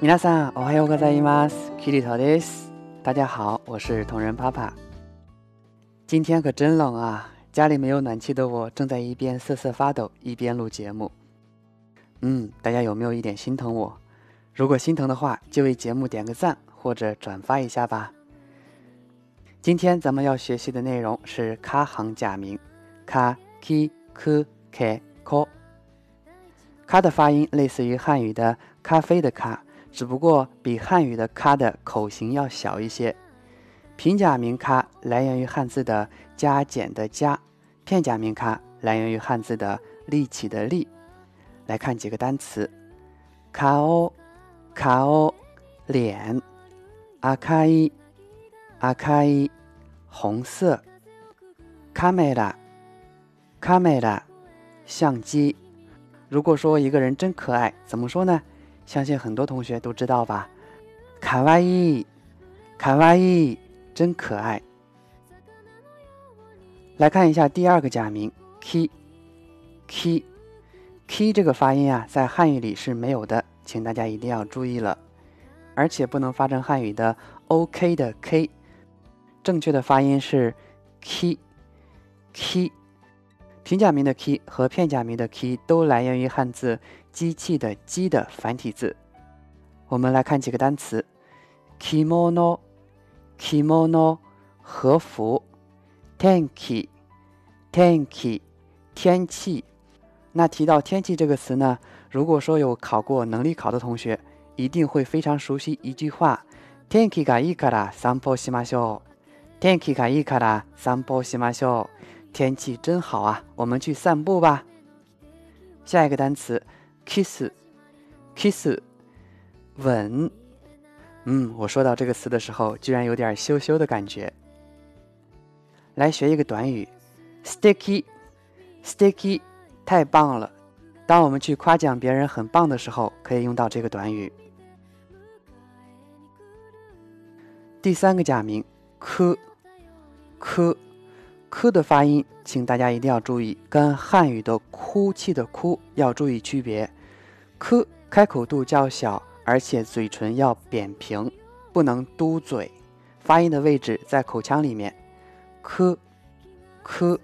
皆さん、おはようございます。キリトです。大家好，我是同仁爸爸。今天可真冷啊！家里没有暖气的我，正在一边瑟瑟发抖，一边录节目。嗯，大家有没有一点心疼我？如果心疼的话，就为节目点个赞或者转发一下吧。今天咱们要学习的内容是咖行假名，咖、ki、k、k、ko。咖的发音类似于汉语的咖啡的咖。 只不过比汉语的“咖”的口型要小一些。平假名“咖”来源于汉字的加减的“加”，片假名“咖”来源于汉字的立起的“立”。来看几个单词：卡欧、卡欧，脸；阿卡伊、阿卡伊，红色；卡梅拉、卡梅拉，相机。如果说一个人真可爱，怎么说呢？相信很多同学都知道吧？卡哇伊，卡哇伊，真可爱。来看一下第二个假名 “k”，“k”，“k” 这个发音啊，在汉语里是没有的，请大家一定要注意了。而且不能发成汉语的 “OK” 的 “k”，正确的发音是 “k”，“k”。平假名的 “k” 和片假名的 “k” 都来源于汉字。机器的“机”的繁体字，我们来看几个单词：kimono，kimono，和服；tenki，tenki，天气。那提到天气这个词呢，如果说有考过能力考的同学，一定会非常熟悉一句话：tenki ga i kara sanpo shimashou，tenki ga i kara sanpo shimashou，天天气真好啊，我们去散步吧。下一个单词。kiss，kiss，吻。嗯，我说到这个词的时候，居然有点羞羞的感觉。来学一个短语，sticky，sticky，太棒了。当我们去夸奖别人很棒的时候，可以用到这个短语。第三个假名，k，k，k 的发音，请大家一定要注意，跟汉语的哭泣的哭要注意区别。k 开口度较小，而且嘴唇要扁平，不能嘟嘴，发音的位置在口腔里面。k k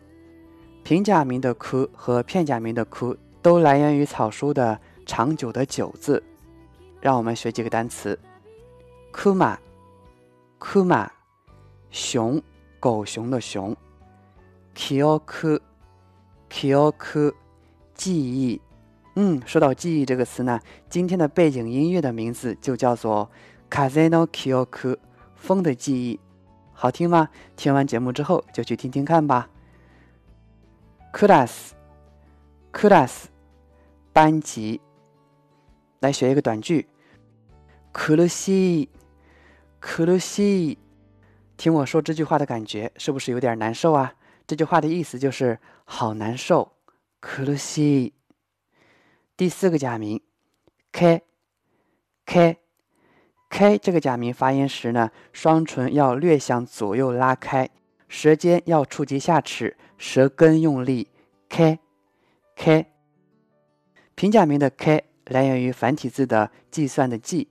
平假名的 k 和片假名的 k 都来源于草书的长久的久字。让我们学几个单词：kuma kuma 熊狗熊的熊 ；kyoku kyoku 记忆。嗯，说到记忆这个词呢，今天的背景音乐的名字就叫做《Kazeno Kyoku》，风的记忆，好听吗？听完节目之后就去听听看吧。Class，class，班级，来学一个短句。苦しい，苦しい，听我说这句话的感觉是不是有点难受啊？ 这句话的意思就是好难受，苦しい。第四个假名，k，k，k 这个假名发音时呢，双唇要略向左右拉开，舌尖要触及下齿，舌根用力。k，k，平假名的 k 来源于繁体字的计算的计，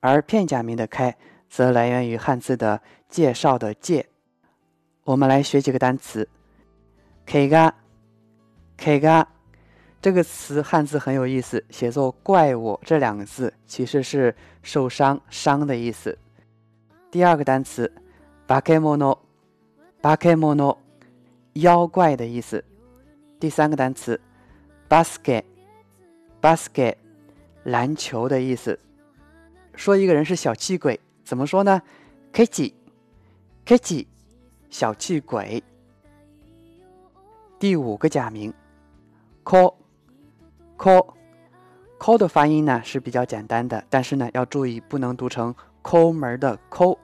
而片假名的 k 则来源于汉字的介绍的介。我们来学几个单词，k 嘎，k 嘎。这个词汉字很有意思，写作“怪我”这两个字，其实是受伤、伤的意思。第二个单词 “bakemono”，bakemono，妖怪的意思。第三个单词 “basket”，basket，篮球的意思。说一个人是小气鬼，怎么说呢？“kitty kitty” 小气鬼。第五个假名 “ko”。抠，抠的发音呢是比较简单的，但是呢要注意不能读成抠门的抠。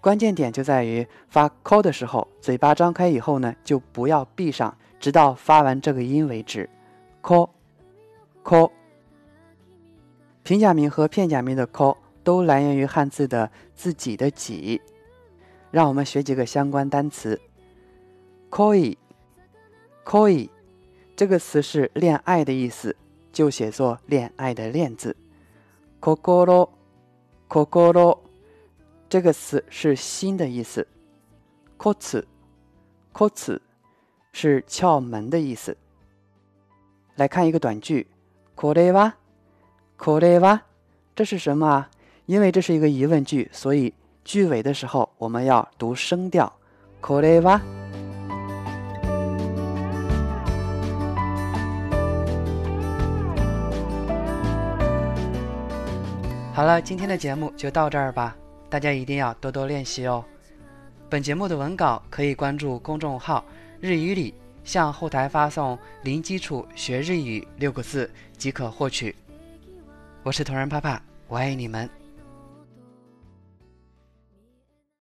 关键点就在于发 call 的时候，嘴巴张开以后呢就不要闭上，直到发完这个音为止。call call。平假名和片假名的 call 都来源于汉字的自己的己。让我们学几个相关单词。koi，koi。这个词是恋爱的意思，就写作恋爱的恋字 心心这个词是心的意思。コツコツ是窍门的意思。来看一个短句，これはこれは这是什么啊？因为这是一个疑问句，所以 句尾的时候我们要读声调。これは。好了，今天的节目就到这儿吧，大家一定要多多练习哦。本节目的文稿可以关注公众号“日语里”，向后台发送“零基础学日语”六个字即可获取。我是同仁爸爸，我爱你们。